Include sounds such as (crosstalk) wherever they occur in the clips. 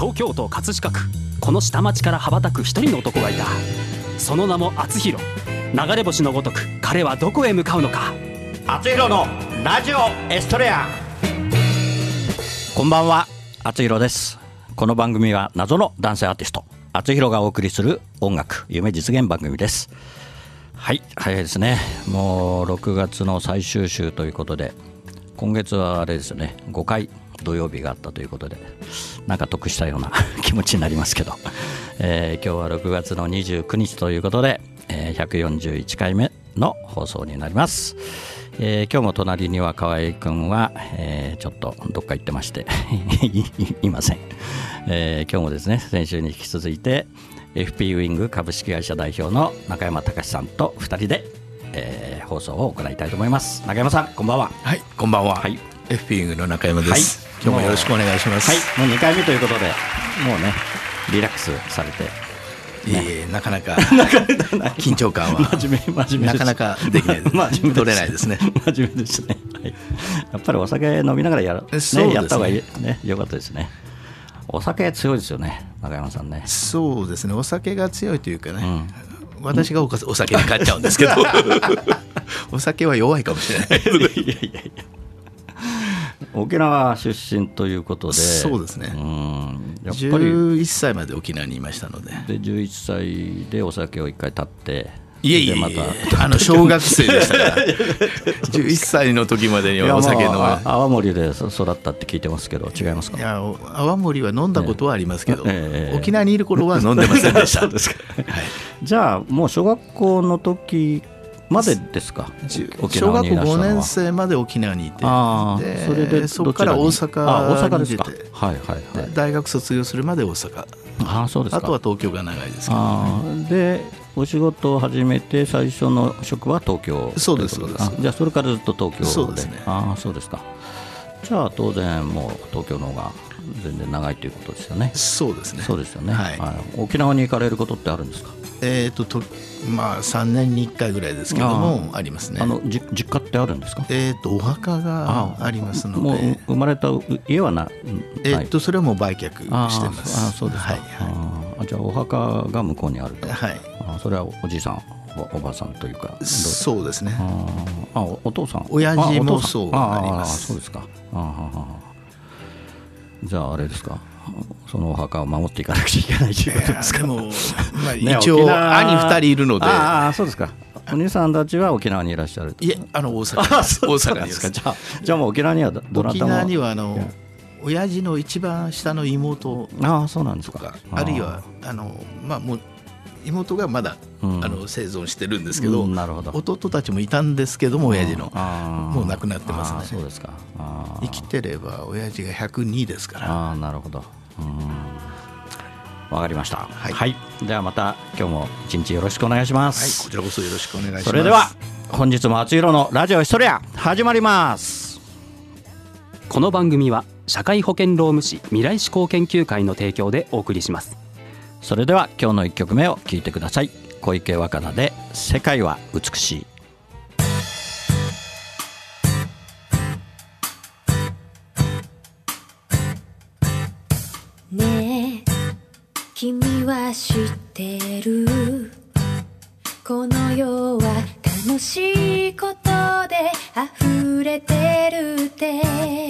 東京都葛飾区。この下町から羽ばたく一人の男がいた。その名も厚弘。流れ星のごとく彼はどこへ向かうのか。厚弘のラジオエストレア。こんばんは。厚弘です。この番組は謎の男性アーティスト。厚弘がお送りする音楽夢実現番組です。はい早いですね。もう6月の最終週ということで今月はあれですよね。5回土曜日があったということでなんか得したような (laughs) 気持ちになりますけど、えー、今日は6月の29日ということで、えー、141回目の放送になります、えー、今日も隣には河合君は、えー、ちょっとどっか行ってまして (laughs) いません、えー、今日もですね先週に引き続いて FP ウイング株式会社代表の中山隆さんと2人で、えー、放送を行いたいと思います。中山さんこんばんは。はいこんばんは、はい、FP ウイングの中山です、はい今日もよろしくお願いします。はいもう2回目ということでもうねリラックスされていえなかなか (laughs) 緊張感は真面目真面目なかなかできない (laughs) 真面目取れないですね。真面目ですね、はい、やっぱりお酒飲みながらやる、ね、ね、やった方がいいねよかったですね。お酒強いですよね中山さんね。そうですね。お酒が強いというかね、うん。私がお酒に買っちゃうんですけど。(laughs) お酒は弱いかもしれないいやいやいや沖縄出身ということで。そうですね。うん。やっぱり。11歳まで沖縄にいましたので。で11歳でお酒を一回立って。いえいえまた。あの小学生でしたから。(laughs) 11歳の時までにはお酒飲む。泡盛で育ったって聞いてますけど違いますか？いや泡盛は飲んだことはありますけど、えー、沖縄にいる頃は飲んでませんでした。(laughs) はい、じゃあもう小学校の時までですか？小学校5年生まで沖縄にいて。それでそこから大阪に出て。はいはいはい、大学卒業するまで大阪。あそうですあとは東京が長いですけど、でお仕事を始めて最初の職は東京そうですそうです。じゃあそれからずっと東京で。そうですね。ああそうですか。じゃあ当然もう東京の方が全然長いということですよね。そうですね。そうですよね、はい、沖縄に行かれることってあるんですか？えっ、ー、ととまあ3年に1回ぐらいですけどもありますね。あのじ実家ってあるんですか？えっ、ー、とお墓がありますので。もう生まれた家はなえっ、ー、とそれはもう売却してます。あそうですか、はいはい、あじゃあお墓が向こうにあると。はい。あそれはおじいさんおばさんというかそうですね。あお父さん。親父もそうあります。そうですか。あ。じゃああれですか？そのお墓を守っていかなくちゃいけないということですか？まあ、(laughs) 一応兄二人いるので。ああそうですか。お兄さんたちは沖縄にいらっしゃる。いえあの大阪大阪です。か。じゃあじゃあもう沖縄にはどなたも。沖縄にはあの。親父の一番下の妹。ああそうなんですか。あるいはあの、まあ、もう妹がまだ、うん、あの生存してるんですけどうん、なるほど。弟たちもいたんですけども親父の。もう亡くなってますね。そうですか。生きてれば親父が102ですから。ああなるほどわかりました、はい、はい、ではまた今日も一日よろしくお願いします、はい、こちらこそよろしくお願いします。それでは本日も厚弘のラジオヒストリア始まります。この番組は社会保険労務士未来志向研究会の提供でお送りします。それでは今日の一曲目を聞いてください。小池若菜で世界は美しいね。え君は知ってる。この世は楽しいことで溢れてるって。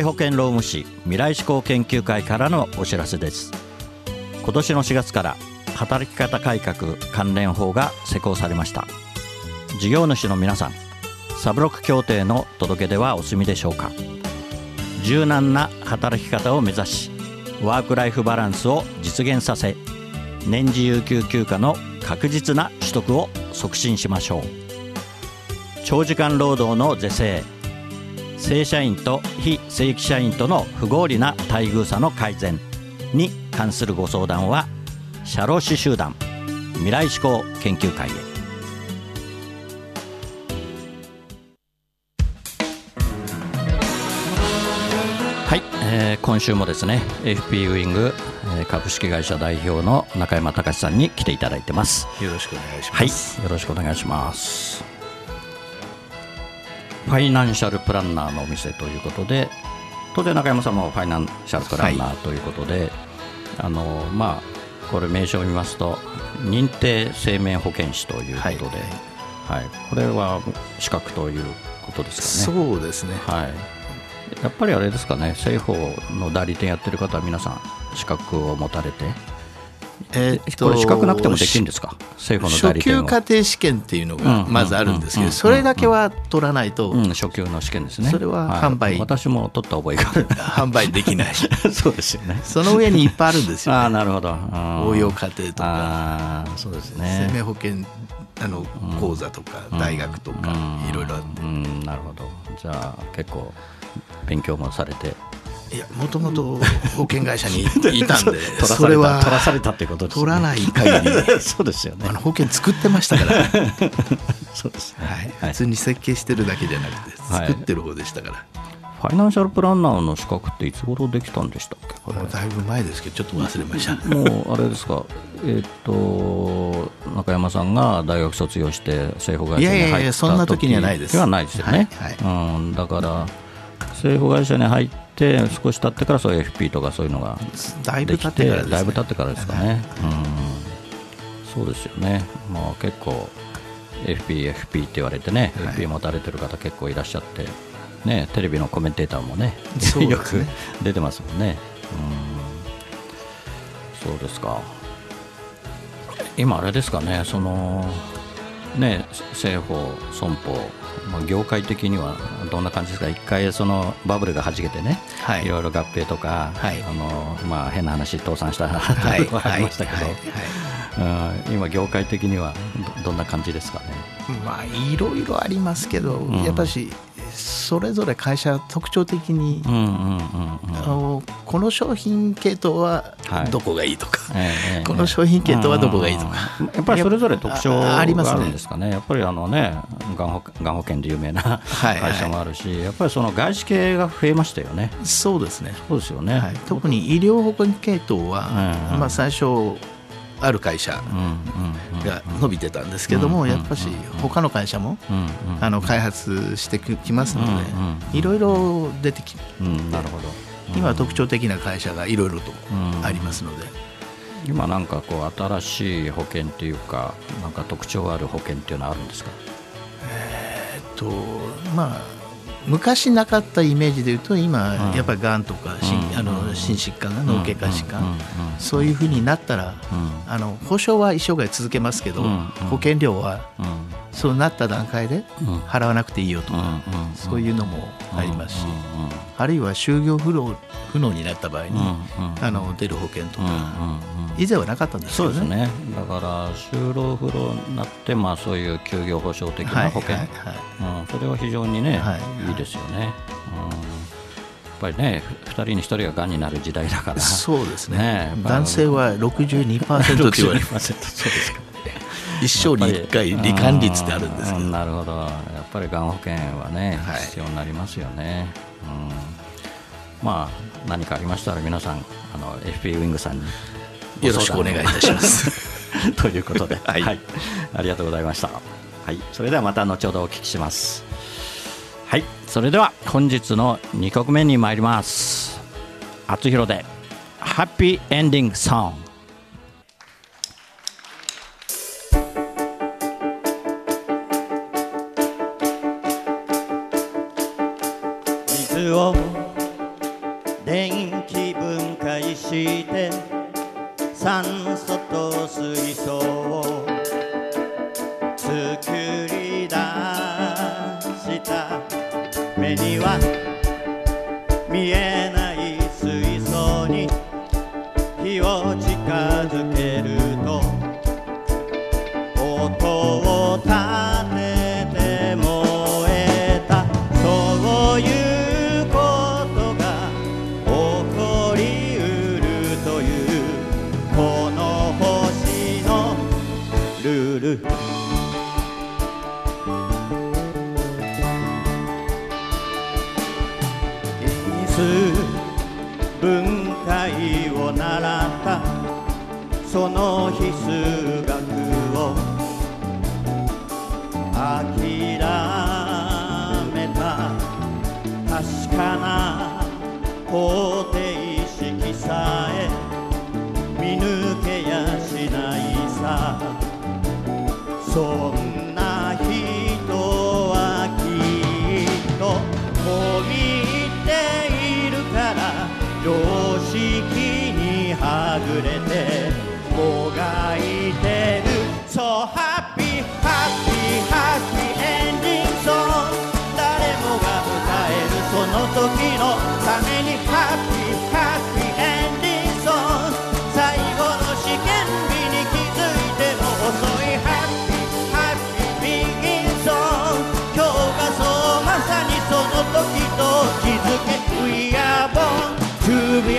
会保険労務士未来志向研究会からのお知らせです。今年の4月から働き方改革関連法が施行されました。事業主の皆さんサブロック協定の届け出はお済みでしょうか。柔軟な働き方を目指しワークライフバランスを実現させ年次有給休暇の確実な取得を促進しましょう。長時間労働の是正正社員と非正規社員との不合理な待遇差の改善に関するご相談は社労士集団未来志向研究会へ。はい、えー、今週もですね FP ウイング株式会社代表の中山隆さんに来ていただいてます。よろしくお願いします、はい、よろしくお願いしますファイナンシャルプランナーのお店ということで当然中山さんもファイナンシャルプランナーということで、はい、あのまあこれ名称を見ますと認定生命保険士ということで、はい、はい、これは資格ということですかね。そうですね。はい。やっぱりあれですかね、政府の代理店やってる方は皆さん、資格を持たれて、えー、これ、資格なくてもできるんですか、政府の代理店初級家庭試験っていうのがまずあるんですけど、それだけは取らないと、うん、初級の試験ですね、それは販売、はい、私も取った覚えが。ある販売できない、(laughs) そうですよね、その上にいっぱいあるんですよ、ね、(laughs) あなるほど、応用家庭とか、そうですね、生命保険あの講座とか、大学とか、いろいろあって、なるほど、じゃあ、結構。勉強もされていやもともと保険会社に (laughs) いたんでそれは取らされたってことです、ね、取らない限り。(laughs) そうですよね。あの保険作ってましたから。(laughs) そうですね、はい、普通に設計してるだけじゃなくて作ってる方でしたから、はいファイナンシャルプランナーの資格っていつ頃できたんでしたっけ？これ。だいぶ前ですけどちょっと忘れました。もうあれですか？えっ、と中山さんが大学卒業して政府会社に入った時いやいやそんな時にはないです。はないですよね、はい。はい、うん、だから政府会社に入って少し経ってからそういう FP とかそういうのがだいぶ経ってから、ね、だいぶ経ってからですかね、うん、そうですよね、まあ、結構 FP、FP って言われてね、はい、FP 持たれてる方結構いらっしゃって、ね、テレビのコメンテーターもね、ね。よく出てますもんね。うん、そうですか。今、あれですかね、そのね、政法、損保、まあ、業界的にはどんな感じですか、一回そのバブルがはじけてね、はい、いろいろ合併とか、はい、あのまあ、変な話、倒産したはい、(laughs) ありましたけど、はい、今、業界的にはどんな感じですかね？まあ、いろいろありますけど、うん、やっぱしそれぞれ会社特徴的に、この商品系統はどこがいいとか、はい、この商品系統はどこがいいとか、やっぱりそれぞれ特徴があるんですかね、ねやっぱりあのね、がん保がん保険で有名な会社もあるし、はいはい、やっぱりその外資系が増えましたよね。そうですね。そうですよね、はい、特に医療保険系統は、まあ、最初ある会社が伸びてたんですけどもやっぱし他の会社もあの開発してきますのでいろいろ出てきてなるほど。今特徴的な会社がいろいろとありますので。今なんかこう新しい保険っていうかなんか特徴ある保険っていうのはあるんですか？えっとまあ昔なかったイメージでいうと今、やっぱりがんとか心,、あの心疾患が脳血管疾患、そういうふうになったら、あの保証は一生涯続けますけど、保険料は、そうなった段階で払わなくていいよとか、そういうのもありますし、あるいは就業不能不能になった場合に、あの出る保険とか、以前はなかったんですよね。そうですね。だから就労不労になって、まあ、そういう休業保障的な保険、それは非常にね、はい、いいですよね。うん、やっぱりね、2人に1人ががんになる時代だから、そうですね、ね男性は62%って言われます、そうですか。一生に1回、罹患率ってあるんですけど、なるほど、やっぱりがん保険はね、必要になりますよね。うん、まあ、何かありましたら、皆さん、あの FP ウィングさんに。よろしくお願いいたします。(laughs) ということで、はい、はい、ありがとうございました。はい、それではまた後ほどお聞きします。はい、それでは本日の2曲目に参ります。厚弘でハッピーエンディングソング。ルール。分解を習った。その日数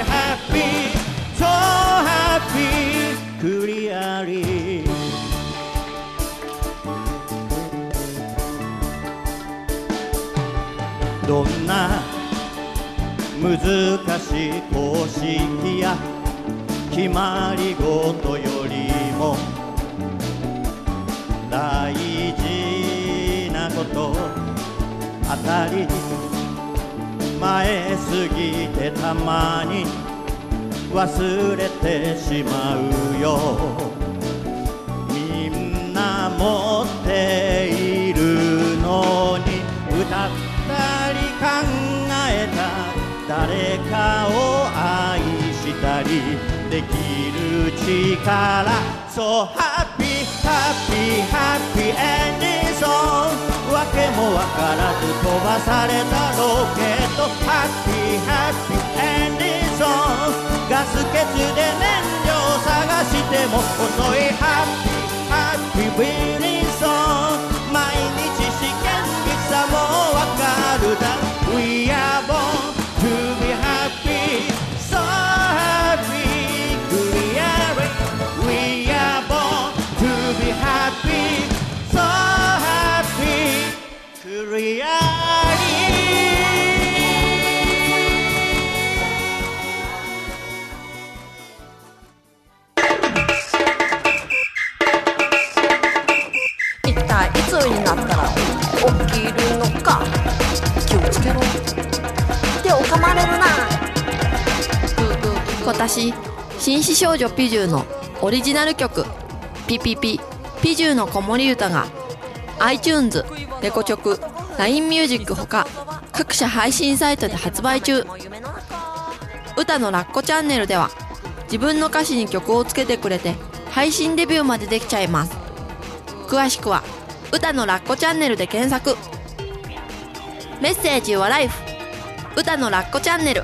happy so happy clearly どんな難しい公式や決まり事よりも大事なこと当たり前すぎてたまに忘れてしまうよ。みんな持っているのに歌ったり考えた誰かを愛したりできる力。So happy happy happy ending song ハッピーハッピーエンディソンガス欠で燃料探しても遅い。ハッピーハッピーウィリー今年紳士少女ピジューのオリジナル曲「ピピピピジューの子守歌が iTunes、レコチョク、LINE ミュージックほか各社配信サイトで発売中。歌のラッコチャンネルでは自分の歌詞に曲をつけてくれて配信デビューまでできちゃいます。詳しくは歌のラッコチャンネルで検索。メッセージはライフ。歌のラッコチャンネル。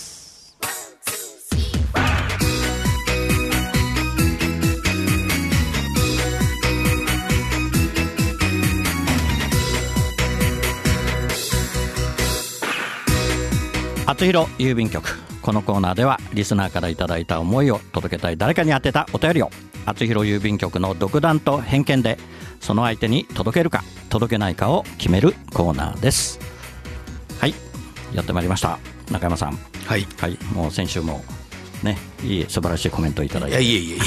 厚弘郵便局。このコーナーではリスナーからいただいた思いを届けたい誰かに宛てたお便りを厚弘郵便局の独断と偏見でその相手に届けるか届けないかを決めるコーナーです。はいやってまいりました。中山さん。はい、はい、もう先週もねいい素晴らしいコメントをいただいて。いやいえいえい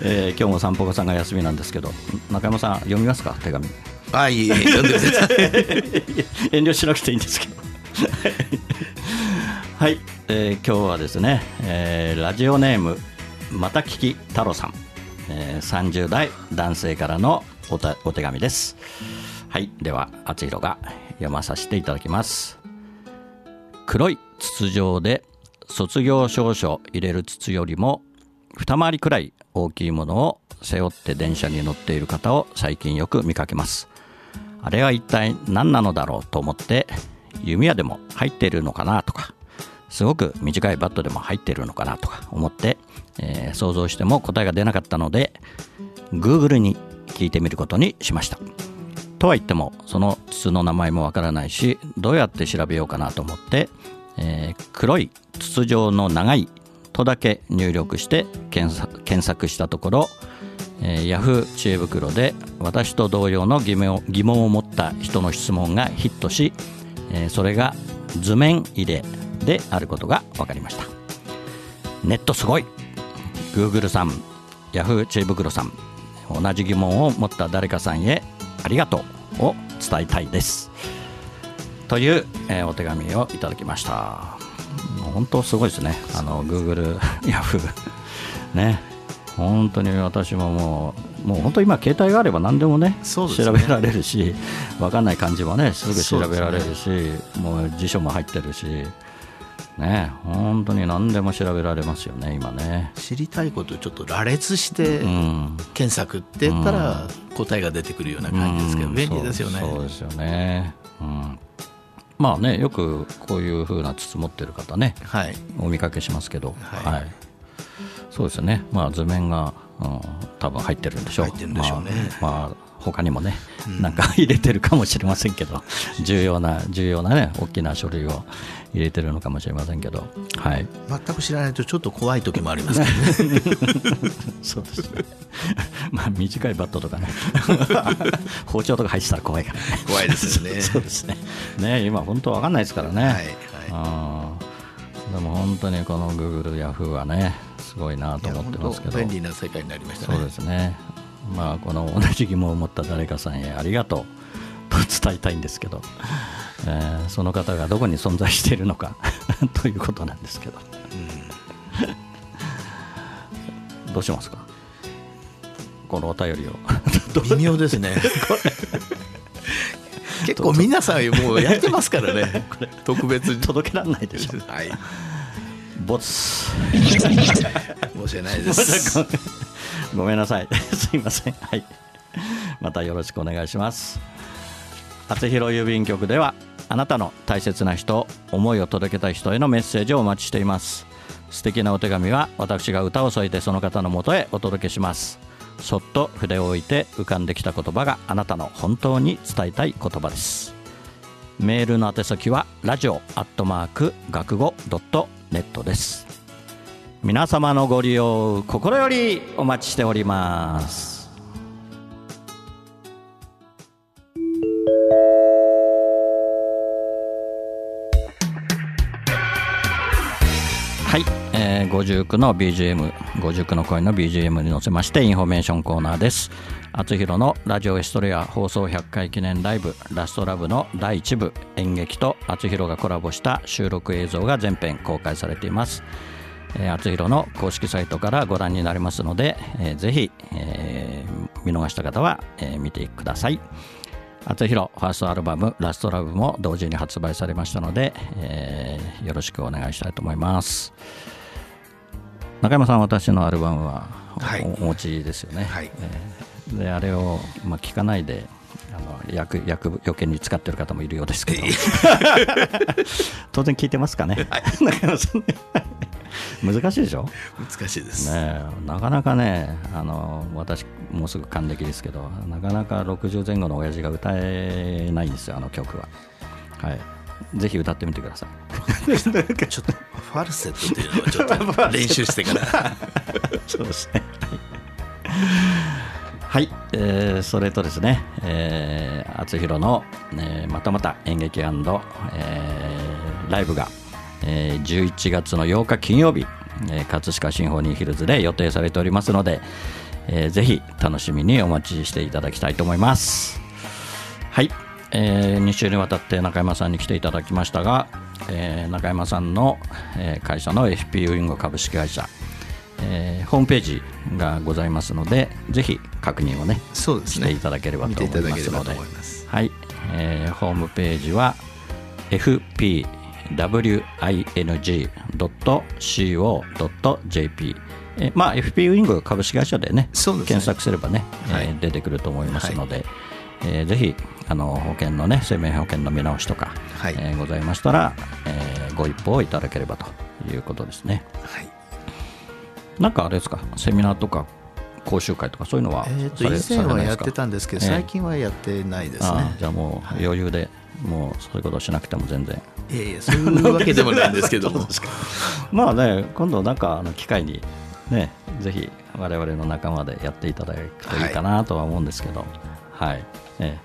え。(laughs) ー、今日も散歩家さんが休みなんですけど中山さん読みますか？手紙。あいい読んでください。(laughs) 遠慮しなくていいんですけどはい、えー、今日はですね、えー、ラジオネームまた聞き太郎さん、えー、30代男性からのおたお手紙です。はい。では厚弘が読まさせていただきます。黒い筒状で卒業証書入れる筒よりも二回りくらい大きいものを背負って電車に乗っている方を最近よく見かけます。あれは一体何なのだろうと思って弓矢でも入ってるのかなとかすごく短いバットでも入ってるのかなとか思って、えー、想像しても答えが出なかったので Google に聞いてみることにしました。とは言ってもその筒の名前もわからないしどうやって調べようかなと思って、えー、黒い筒状の長いとだけ入力して検索検索したところ、えー、Yahoo 知恵袋で私と同様の疑問を持った人の質問がヒットし、え、それが図面入れであることが分かりました。ネットすごい。Google さん Yahoo 知恵袋さん同じ疑問を持った誰かさんへありがとうを伝えたいです。という、お手紙をいただきました。本当すごいですね。あの Google (laughs) Yahoo ね。本当に私ももうもう本当今携帯があれば何でもね、ね、調べられるし分かんない漢字もねすぐ調べられるし、ね、もう辞書も入ってるしね本当に何でも調べられますよね今ね。知りたいことをちょっと羅列して検索って言ったら答えが出てくるような感じですけど、便利ですよね。そうですよね、うん、まあねよくこういうふうな筒持ってる方ね、はい、お見かけしますけど、はい、はい、そうですね。まあ図面が、うん、多分入ってるんでしょう。入ってるんでしょうね、まあ、まあ他にもね、なんか (laughs) 入れてるかもしれませんけど、(laughs) 重要な重要なね大きな書類を入れてるのかもしれませんけど、はい、全く知らないとちょっと怖い時もありますけどね。(laughs) そうですね。まあ短いバットとかね。包丁とか入ってたら怖いから、怖いですよね。そうですね。ね今本当わかんないですからね、はいはい、でも本当にこのグーグルヤフーはねすごいなと思ってますけど。便利な世界になりましたね。そうですね。まあ、この同じ疑問を持った誰かさんへありがとう。と伝えたいんですけど、えー、その方がどこに存在しているのか。(laughs) ということなんですけど、うん、どうしますか？このお便りを。(laughs) 微妙ですね。(laughs) 結構皆さんもうやってますからね。特別に。届けられないでしょ。はいボツ。申し訳ないです。ごめん。なさい。(laughs) すいません。はい。またよろしくお願いします。厚弘郵便局ではあなたの大切な人思いを届けたい人へのメッセージをお待ちしています。素敵なお手紙は私が歌を添えてその方のもとへお届けします。そっと筆を置いて浮かんできた言葉があなたの本当に伝えたい言葉ですメールの宛先はラジオアットマーク学語ドットネットです。皆様のご利用心よりお待ちしております。はい、えー、59の BGM59 の声の BGM に乗せましてインフォメーションコーナーです。厚弘のラジオエストレア放送100回記念ライブラストラブの第1部演劇と厚弘がコラボした収録映像が全編公開されています。えー、厚弘の公式サイトからご覧になれますので、えー、ぜひ、えー、見逃した方は、えー、見てください。厚弘ファーストアルバム「ラストラブも同時に発売されましたので、えー、よろしくお願いしたいと思います。中山さん私のアルバムはお,、お持ちですよね、はい、えー、であれを、まあ、聞かないであの役役余計に使ってる方もいるようですけど。(laughs) 当然聞いてますかね、はい、(laughs) 中山さん。難しいでしょ？難しいです。ねなかなかねあの私もうすぐ還暦ですけどなかなか60前後の親父が歌えないんですよあの曲は。はいぜひ歌ってみてください。ちょっとファルセットっていうのをちょっと練習してから。そうですね。はい、えー、それとですね、えー、厚弘の、えー、またまた演劇、えー、ライブがえー、11月の8日金曜日、えー、葛飾シンフォニーヒルズで予定されておりますので、えー、ぜひ楽しみにお待ちしていただきたいと思います。はい、えー、2週にわたって中山さんに来ていただきましたが、えー、中山さんの、えー、会社の FP ウィング株式会社えー、ホームページがございますのでぜひ確認をねそうですね。していただければと思いますのではい、えー、ホームページは fpwing.co.jp えまあ FP ウィング株式会社でね、ね、検索すればね、はい、えー、出てくると思いますので、はい、えー、ぜひあの保険のね生命保険の見直しとか、はい、えー、ございましたら、えー、ご一報いただければということですね。はい。なんかあれですか？セミナーとか講習会とかそういうのはえー、と以前はやってたんですけど、最近はやってないですね。じゃあもう余裕で、もうそういうことしなくても全然。いやいやそういうわけでもないんですけど。(laughs) もまあね今度なんかあの機会にねぜひ我々の仲間でやっていただくといいかなとは思うんですけど。はい、ね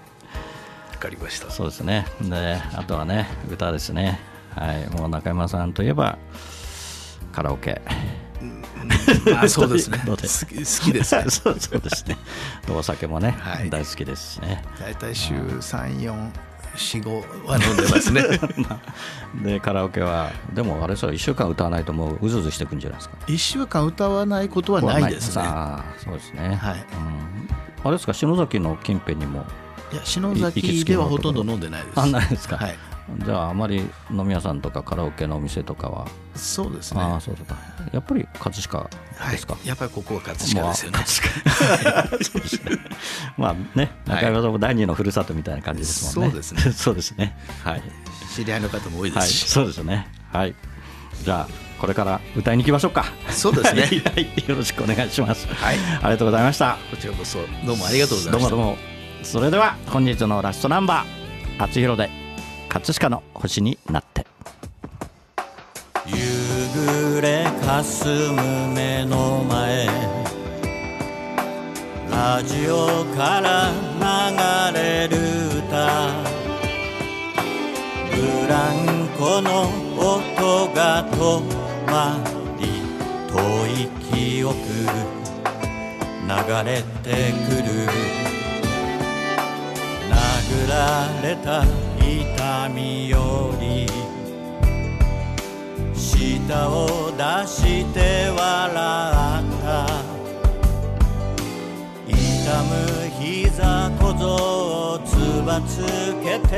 わかりました。そうですね。であとはね歌ですね。はい。もう中山さんといえばカラオケ。あそうですね。(laughs) 好き好きです、ね、(laughs) そうそうですね。お酒もね、はい、大好きですしね。大体週三四四五は飲んでますね。(laughs) でカラオケはでもあれさ1週間歌わないともううずうずしてくんじゃないですか？1週間歌わないことはないですね。あそうですね。はい、うん、あれですか篠崎の近辺にもいや篠崎ではほとんど飲んでないです。あないですか。はい。じゃああまり飲み屋さんとかカラオケのお店とかは？そうですね。あそうだやっぱり葛飾ですか、はい、やっぱりここは葛飾ですよね、まあ、(laughs) ね中山さんも第二のふるさとみたいな感じですもんね、そうですね。(laughs) そうですね。はい。知り合いの方も多いですし、はい、そうですね。はい。じゃあこれから歌いに行きましょうか。そうですね。(laughs) はい、よろしくお願いします。はい。ありがとうございました。こちらこそどうもありがとうございました。どうもどうもそれでは本日のラストナンバー「厚弘で葛飾の星になって。夕暮れかすむ目の前ラジオから流れる歌。ブランコの音が止まり遠い記憶流れてくる。殴られた。痛みより舌を出して笑った。痛む膝小僧をつばつけて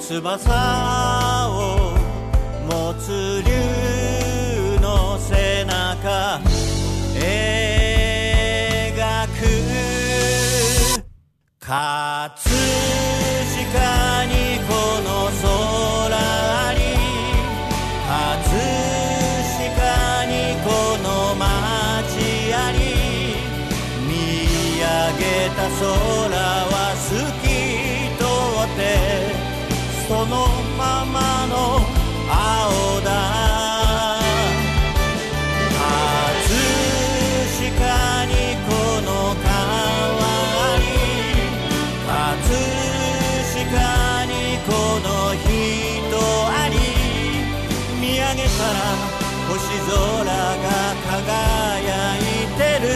翼を持つ竜の背中。勝かにこの空あり葛飾にこの街あり見上げた空星空が輝いてる。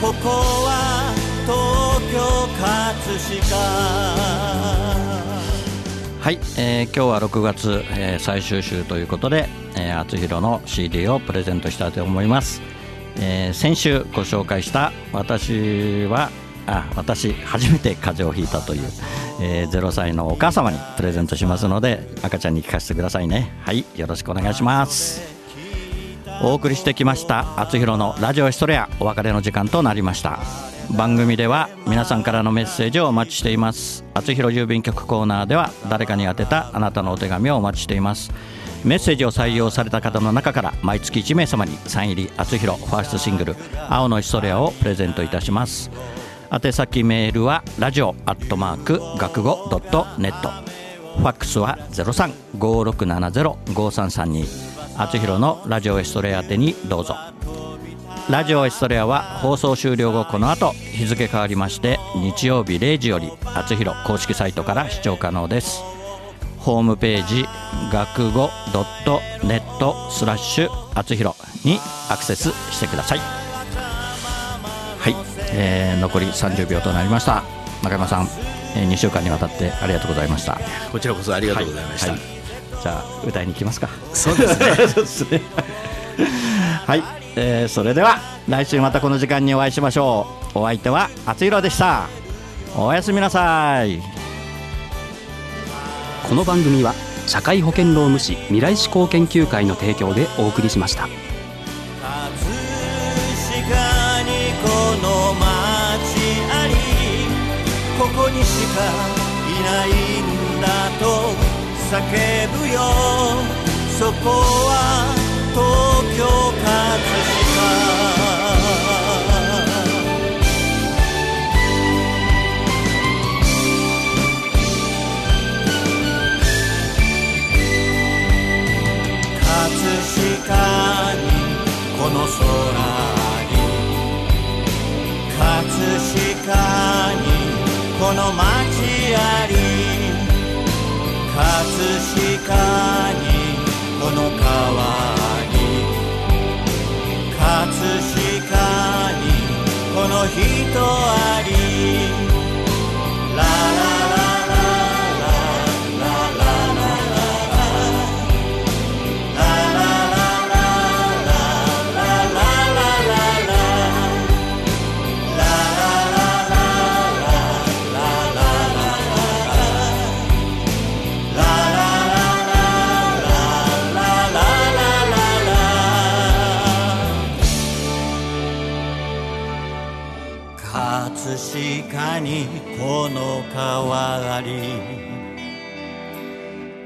ここは東京葛飾。はい、えー、今日は6月、えー、最終週ということで、えー、厚弘の CD をプレゼントしたいと思います、えー、先週ご紹介した私はあ私初めて風邪をひいたという、えー、0歳のお母様にプレゼントしますので赤ちゃんに聞かせてくださいね。はいよろしくお願いします。お送りしてきましたあつひろのラジオヒストレアお別れの時間となりました。番組では皆さんからのメッセージをお待ちしています。あつひろ郵便局コーナーでは誰かに宛てたあなたのお手紙をお待ちしています。メッセージを採用された方の中から毎月1名様にサイン入りあつひろファーストシングル「青のヒストレア」をプレゼントいたします。宛先メールはラジオアットマーク学語ドットネット。ファックスは0356705332あつひろのラジオエストレア宛てにどうぞ。ラジオエストレアは放送終了後この後日付変わりまして日曜日0時よりあつひろ公式サイトから視聴可能です。ホームページ学語 .net スラッシュあつひろにアクセスしてください。はい、えー、残り30秒となりました。中山さん、えー、2週間にわたってありがとうございました。こちらこそありがとうございました、はい。はい、じゃあ歌いに行きますか。そうですね。(laughs) はい、えー、それでは来週またこの時間にお会いしましょう。お相手はあつひろでした。おやすみなさい。この番組は社会保険労務士未来志向研究会の提供でお送りしました。ここにしかいないんだと叫ぶよ。そこは東京葛飾。葛飾にこの空に。葛飾に。この街あり葛飾にこの川に葛飾にこの人あり。か